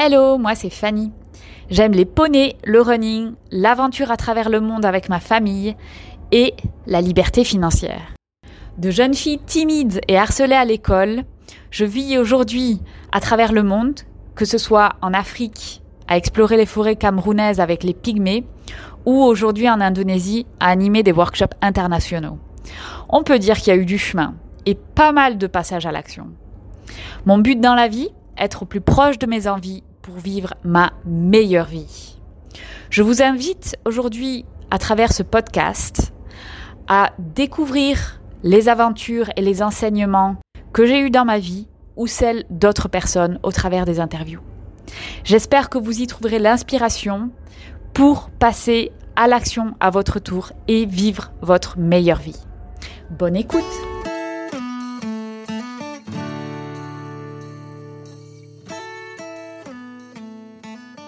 Hello, moi c'est Fanny. J'aime les poneys, le running, l'aventure à travers le monde avec ma famille et la liberté financière. De jeune fille timide et harcelée à l'école, je vis aujourd'hui à travers le monde, que ce soit en Afrique, à explorer les forêts camerounaises avec les pygmées, ou aujourd'hui en Indonésie à animer des workshops internationaux. On peut dire qu'il y a eu du chemin et pas mal de passages à l'action. Mon but dans la vie, être au plus proche de mes envies pour vivre ma meilleure vie. Je vous invite aujourd'hui, à travers ce podcast, à découvrir les aventures et les enseignements que j'ai eus dans ma vie ou celles d'autres personnes au travers des interviews. J'espère que vous y trouverez l'inspiration pour passer à l'action à votre tour et vivre votre meilleure vie. Bonne écoute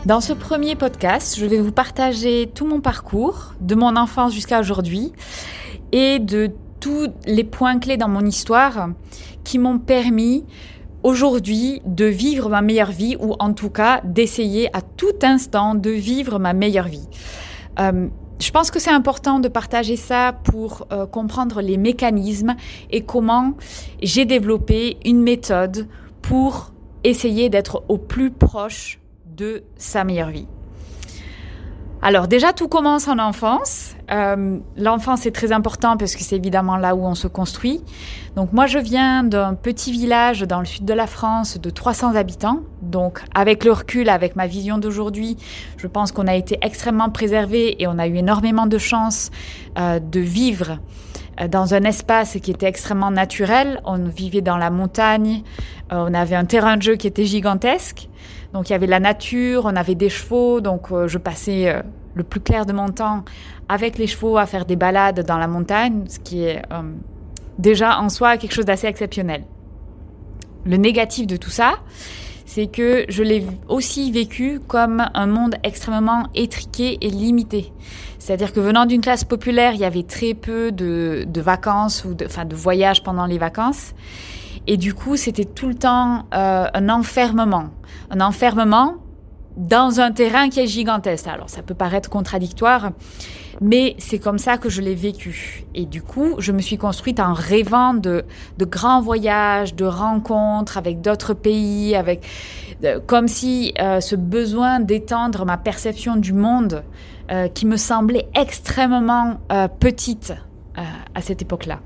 Dans ce premier podcast, je vais vous partager tout mon parcours, de mon enfance jusqu'à aujourd'hui, et de tous les points clés dans mon histoire qui m'ont permis aujourd'hui de vivre ma meilleure vie, ou en tout cas d'essayer à tout instant de vivre ma meilleure vie. Euh, je pense que c'est important de partager ça pour euh, comprendre les mécanismes et comment j'ai développé une méthode pour essayer d'être au plus proche de sa meilleure vie. Alors déjà, tout commence en enfance. Euh, l'enfance est très important parce que c'est évidemment là où on se construit. Donc moi, je viens d'un petit village dans le sud de la France de 300 habitants. Donc avec le recul, avec ma vision d'aujourd'hui, je pense qu'on a été extrêmement préservé et on a eu énormément de chance euh, de vivre euh, dans un espace qui était extrêmement naturel. On vivait dans la montagne, on avait un terrain de jeu qui était gigantesque. Donc il y avait la nature, on avait des chevaux, donc euh, je passais euh, le plus clair de mon temps avec les chevaux à faire des balades dans la montagne, ce qui est euh, déjà en soi quelque chose d'assez exceptionnel. Le négatif de tout ça, c'est que je l'ai aussi vécu comme un monde extrêmement étriqué et limité. C'est-à-dire que venant d'une classe populaire, il y avait très peu de, vacances ou de, enfin, de voyages pendant les vacances. Et du coup, c'était tout le temps euh, un enfermement. Un enfermement dans un terrain qui est gigantesque. Alors, ça peut paraître contradictoire, mais c'est comme ça que je l'ai vécu. Et du coup, je me suis construite en rêvant de, de grands voyages, de rencontres avec d'autres pays, avec comme si euh, ce besoin d'étendre ma perception du monde, euh, qui me semblait extrêmement petite à cette époque-là.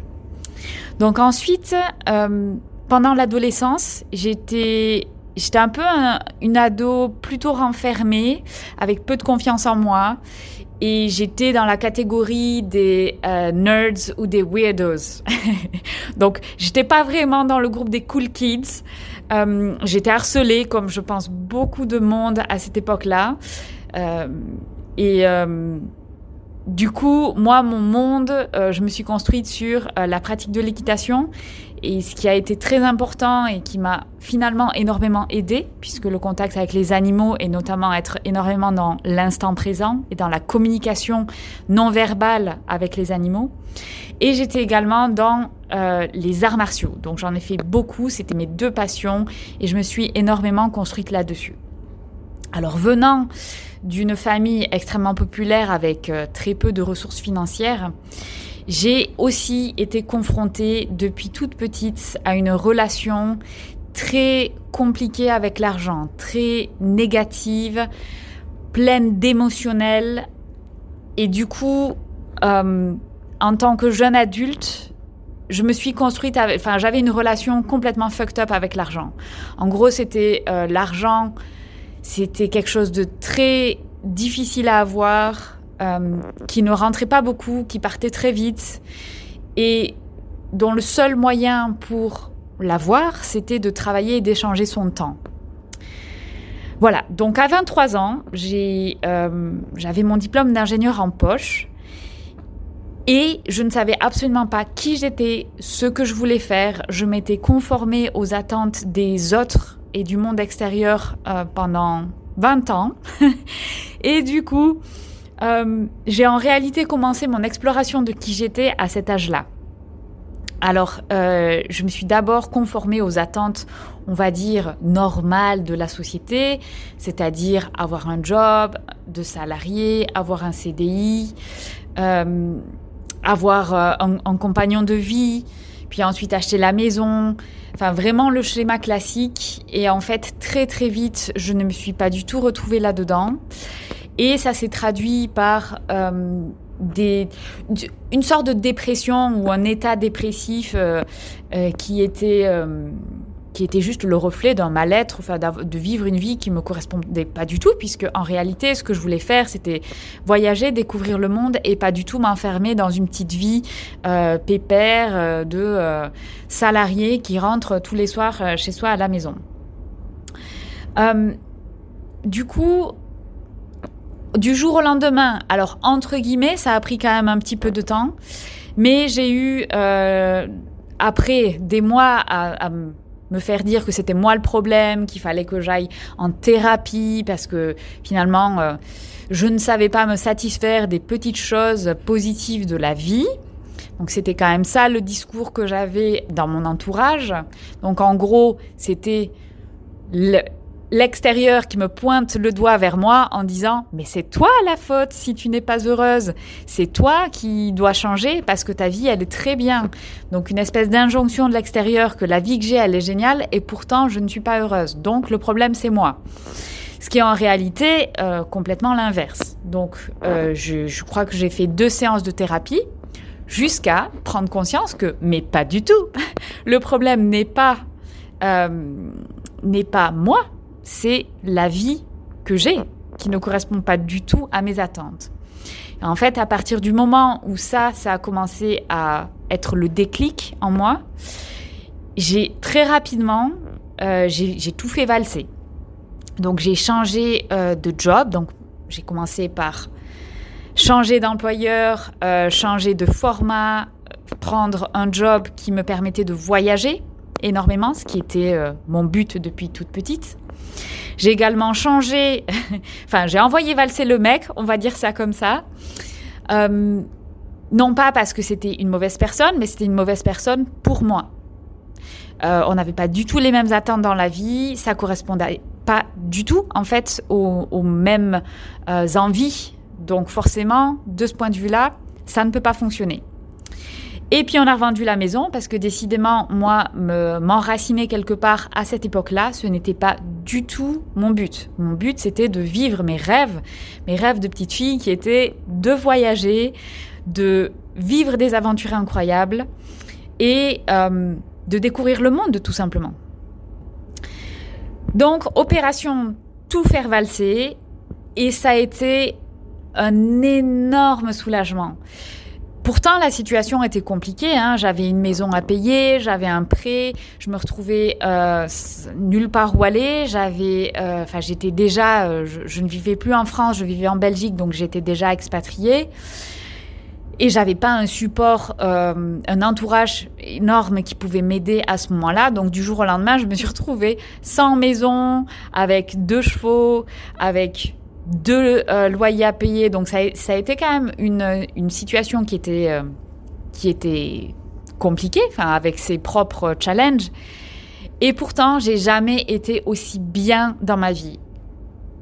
Donc ensuite, euh, pendant l'adolescence, j'étais J'étais un peu une ado plutôt renfermée, avec peu de confiance en moi. Et j'étais dans la catégorie des euh, nerds ou des weirdos. Donc, j'étais pas vraiment dans le groupe des cool kids. Euh, j'étais harcelée, comme je pense beaucoup de monde à cette époque-là. et du coup, moi, mon monde, euh, je me suis construite sur euh, la pratique de l'équitation. Et ce qui a été très important et qui m'a finalement énormément aidé, puisque le contact avec les animaux et notamment être énormément dans l'instant présent et dans la communication non verbale avec les animaux. Et j'étais également dans euh, les arts martiaux. Donc j'en ai fait beaucoup, c'était mes deux passions et je me suis énormément construite là-dessus. Alors venant d'une famille extrêmement populaire avec euh, très peu de ressources financières, j'ai aussi été confrontée depuis toute petite à une relation très compliquée avec l'argent, très négative, pleine d'émotionnel. Et du coup, euh, en tant que jeune adulte, je me suis construite, enfin, j'avais une relation complètement fucked up avec l'argent. En gros, c'était euh, l'argent, c'était quelque chose de très difficile à avoir, euh, qui ne rentrait pas beaucoup, qui partait très vite, et dont le seul moyen pour l'avoir, c'était de travailler et d'échanger son temps. Voilà, donc à 23 ans, euh, j'avais mon diplôme d'ingénieur en poche et je ne savais absolument pas qui j'étais, ce que je voulais faire. Je m'étais conformée aux attentes des autres et du monde extérieur euh, pendant 20 ans. et du coup, euh, j'ai en réalité commencé mon exploration de qui j'étais à cet âge-là. Alors, euh, je me suis d'abord conformée aux attentes, on va dire, normales de la société, c'est-à-dire avoir un job de salarié, avoir un CDI, avoir un, compagnon de vie, puis ensuite acheter la maison. Enfin, vraiment le schéma classique. Et en fait, très très vite, je ne me suis pas du tout retrouvée là-dedans. Et ça s'est traduit par euh, des, une sorte de dépression ou un état dépressif euh, qui était qui était juste le reflet d'un mal-être, enfin, de vivre une vie qui me correspondait pas du tout, puisque en réalité, ce que je voulais faire, c'était voyager, découvrir le monde et pas du tout m'enfermer dans une petite vie euh, pépère euh, de euh, salarié qui rentre tous les soirs chez soi à la maison. du coup, du jour au lendemain, alors entre guillemets, ça a pris quand même un petit peu de temps, mais j'ai eu après des mois à, à me faire dire que c'était moi le problème, qu'il fallait que j'aille en thérapie parce que finalement euh, je ne savais pas me satisfaire des petites choses positives de la vie. Donc c'était quand même ça le discours que j'avais dans mon entourage. Donc en gros, c'était l'extérieur qui me pointe le doigt vers moi en disant mais c'est toi la faute si tu n'es pas heureuse, c'est toi qui dois changer parce que ta vie elle est très bien. Donc une espèce d'injonction de l'extérieur que la vie que j'ai elle est géniale et pourtant je ne suis pas heureuse. Donc le problème c'est moi. Ce qui est en réalité euh, complètement l'inverse. Donc euh, je, crois que j'ai fait deux séances de thérapie jusqu'à prendre conscience que mais pas du tout. Le problème n'est pas euh, n'est pas moi, c'est la vie que j'ai qui ne correspond pas du tout à mes attentes. en fait, à partir du moment où ça, ça a commencé à être le déclic en moi, j'ai très rapidement, euh, j'ai tout fait valser. Donc j'ai changé euh, de job, donc j'ai commencé par changer d'employeur, euh, changer de format, prendre un job qui me permettait de voyager énormément, ce qui était mon but depuis toute petite. J'ai également changé, enfin j'ai envoyé valser le mec, on va dire ça comme ça. Euh, non pas parce que c'était une mauvaise personne, mais c'était une mauvaise personne pour moi. Euh, on n'avait pas du tout les mêmes attentes dans la vie, ça correspondait pas du tout en fait aux, mêmes euh, envies. Donc forcément, de ce point de vue-là, ça ne peut pas fonctionner. Et puis on a revendu la maison parce que décidément, moi, m'enraciner quelque part à cette époque-là, ce n'était pas du tout mon but. Mon but, c'était de vivre mes rêves, mes rêves de petite fille qui étaient de voyager, de vivre des aventures incroyables et euh, de découvrir le monde tout simplement. Donc, opération tout faire valser et ça a été un énorme soulagement. Pourtant, la situation était compliquée. Hein. J'avais une maison à payer, j'avais un prêt, je me retrouvais euh, nulle part où aller. J'avais, euh, enfin, j'étais déjà, euh, je, ne vivais plus en France, je vivais en Belgique, donc j'étais déjà expatriée. Et j'avais pas un support, un entourage énorme qui pouvait m'aider à ce moment-là. Donc du jour au lendemain, je me suis retrouvée sans maison, avec deux chevaux, avec deux euh, loyers à payer. Donc ça, a été quand même une, une situation qui était, euh, était compliquée, avec ses propres challenges. Et pourtant, j'ai jamais été aussi bien dans ma vie.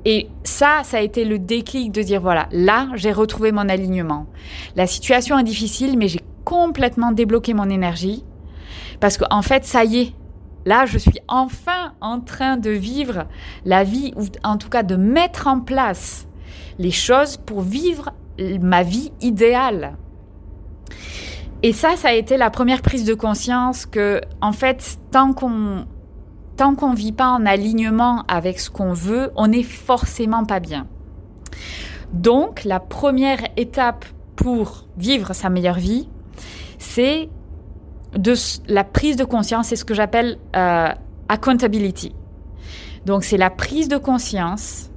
Et ça, ça a été le déclic de dire, voilà, là, j'ai retrouvé mon alignement. La situation est difficile, mais j'ai complètement débloqué mon énergie. Parce qu'en en fait, ça y est, là, je suis enfin en train de vivre la vie, ou en tout cas de mettre en place les choses pour vivre ma vie idéale. Et ça, ça a été la première prise de conscience que, en fait, tant qu'on tant qu'on vit pas en alignement avec ce qu'on veut, on n'est forcément pas bien. Donc, la première étape pour vivre sa meilleure vie, c'est de la prise de conscience, c'est ce que j'appelle euh, accountability. Donc, c'est la prise de conscience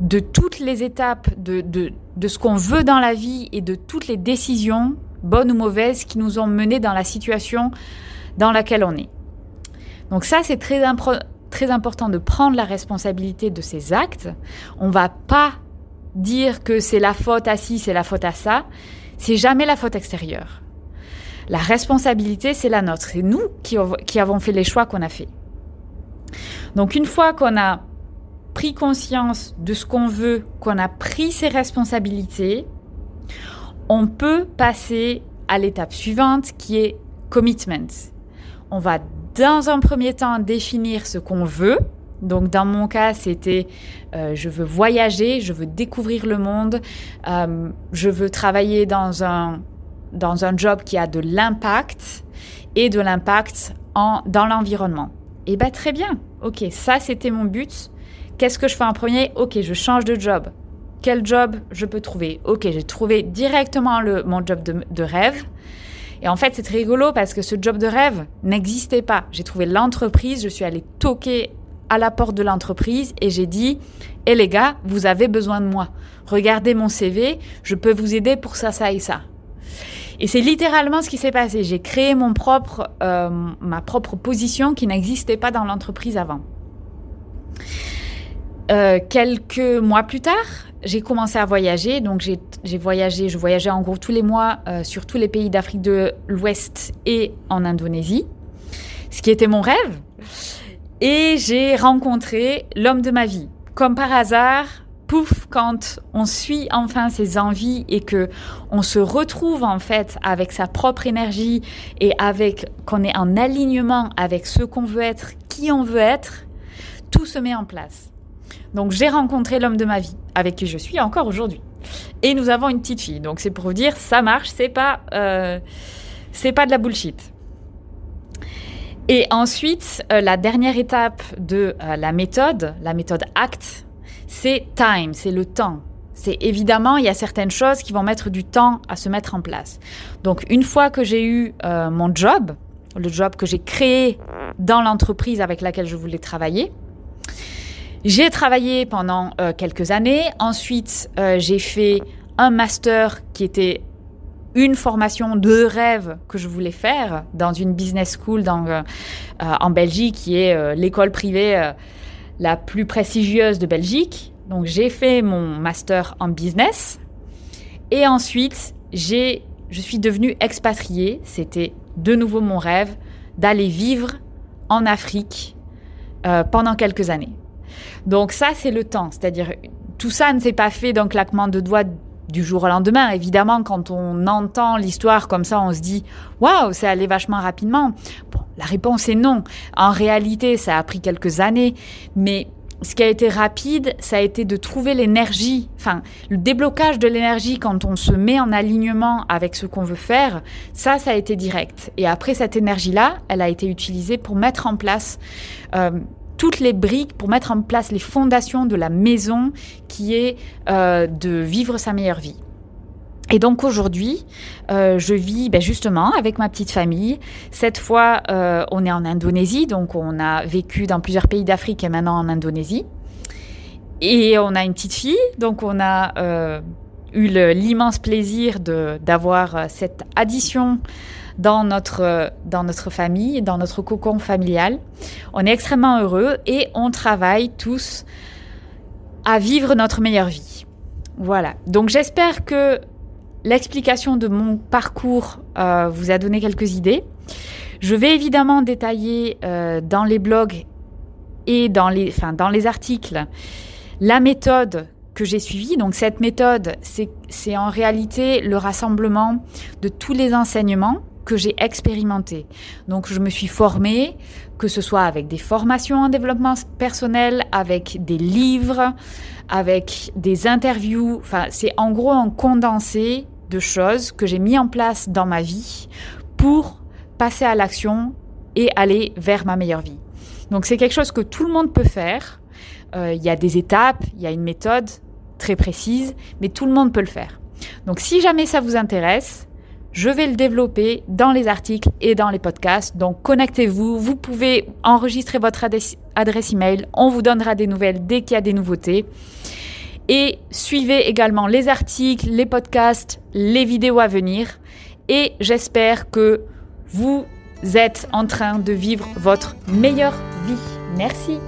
de toutes les étapes de, de, ce qu'on veut dans la vie et de toutes les décisions, bonnes ou mauvaises, qui nous ont menés dans la situation dans laquelle on est. Donc ça, c'est très, très important de prendre la responsabilité de ces actes. On va pas dire que c'est la faute à ci, c'est la faute à ça. C'est jamais la faute extérieure. La responsabilité, c'est la nôtre. C'est nous qui, avons fait les choix qu'on a fait. Donc une fois qu'on a pris conscience de ce qu'on veut, qu'on a pris ses responsabilités, on peut passer à l'étape suivante qui est commitment. On va dans un premier temps définir ce qu'on veut. Donc dans mon cas, c'était euh, je veux voyager, je veux découvrir le monde, euh, je veux travailler dans un, dans un job qui a de l'impact et de l'impact dans l'environnement. Eh bien très bien, ok, ça c'était mon but. Qu'est-ce que je fais en premier? Ok, je change de job. Quel job je peux trouver? Ok, j'ai trouvé directement mon job de, rêve. Et en fait, c'est rigolo parce que ce job de rêve n'existait pas. J'ai trouvé l'entreprise, je suis allée toquer à la porte de l'entreprise et j'ai dit "Eh les gars, vous avez besoin de moi. Regardez mon CV, je peux vous aider pour ça, ça et ça." Et c'est littéralement ce qui s'est passé. J'ai créé mon propre, euh, ma propre position qui n'existait pas dans l'entreprise avant. Euh, quelques mois plus tard, j'ai commencé à voyager. Donc, j'ai voyagé, je voyageais en gros tous les mois euh, sur tous les pays d'Afrique de l'Ouest et en Indonésie, ce qui était mon rêve. Et j'ai rencontré l'homme de ma vie. Comme par hasard, pouf, quand on suit enfin ses envies et que on se retrouve en fait avec sa propre énergie et avec qu'on est en alignement avec ce qu'on veut être, qui on veut être, tout se met en place. Donc j'ai rencontré l'homme de ma vie, avec qui je suis encore aujourd'hui. Et nous avons une petite fille. Donc c'est pour vous dire, ça marche, c'est pas, euh, c'est pas de la bullshit. Et ensuite, euh, la dernière étape de euh, la méthode, la méthode ACT, c'est time, c'est le temps. C'est évidemment, il y a certaines choses qui vont mettre du temps à se mettre en place. Donc une fois que j'ai eu mon job, le job que j'ai créé dans l'entreprise avec laquelle je voulais travailler, j'ai travaillé pendant euh, quelques années. Ensuite, euh, j'ai fait un master qui était une formation de rêve que je voulais faire dans une business school euh, en Belgique, qui est l'école privée la plus prestigieuse de Belgique. Donc j'ai fait mon master en business. Et ensuite, j'ai, je suis devenue expatriée. C'était de nouveau mon rêve d'aller vivre en Afrique pendant quelques années. Donc ça, c'est le temps. C'est-à-dire, tout ça ne s'est pas fait d'un claquement de doigts du jour au lendemain. Évidemment, quand on entend l'histoire comme ça, on se dit waouh, c'est allé vachement rapidement. Bon, la réponse est non. En réalité, ça a pris quelques années, mais ce qui a été rapide, ça a été de trouver l'énergie, enfin, le déblocage de l'énergie quand on se met en alignement avec ce qu'on veut faire, ça, ça a été direct. Et après, cette énergie-là, elle a été utilisée pour mettre en place euh, toutes les briques pour mettre en place les fondations de la maison qui est euh, de vivre sa meilleure vie. Et donc aujourd'hui, euh, je vis ben justement avec ma petite famille. Cette fois, euh, on est en Indonésie, donc on a vécu dans plusieurs pays d'Afrique et maintenant en Indonésie. Et on a une petite fille, donc on a eu l'immense plaisir d'avoir cette addition dans notre, dans notre famille, dans notre cocon familial. On est extrêmement heureux et on travaille tous à vivre notre meilleure vie. Voilà. Donc j'espère que l'explication de mon parcours euh, vous a donné quelques idées. Je vais évidemment détailler euh, dans les blogs et dans les, enfin, dans les articles la méthode que j'ai suivie. Donc cette méthode, c'est en réalité le rassemblement de tous les enseignements que j'ai expérimentés. Donc je me suis formée, que ce soit avec des formations en développement personnel, avec des livres, avec des interviews. Enfin, c'est en gros un condensé de choses que j'ai mis en place dans ma vie pour passer à l'action et aller vers ma meilleure vie. Donc c'est quelque chose que tout le monde peut faire. Euh, il y a des étapes, il y a une méthode très précise, mais tout le monde peut le faire. Donc si jamais ça vous intéresse, je vais le développer dans les articles et dans les podcasts. Donc connectez-vous, vous pouvez enregistrer votre adresse, email, on vous donnera des nouvelles dès qu'il y a des nouveautés. Et suivez également les articles, les podcasts, les vidéos à venir. Et j'espère que vous êtes en train de vivre votre meilleure vie. Merci.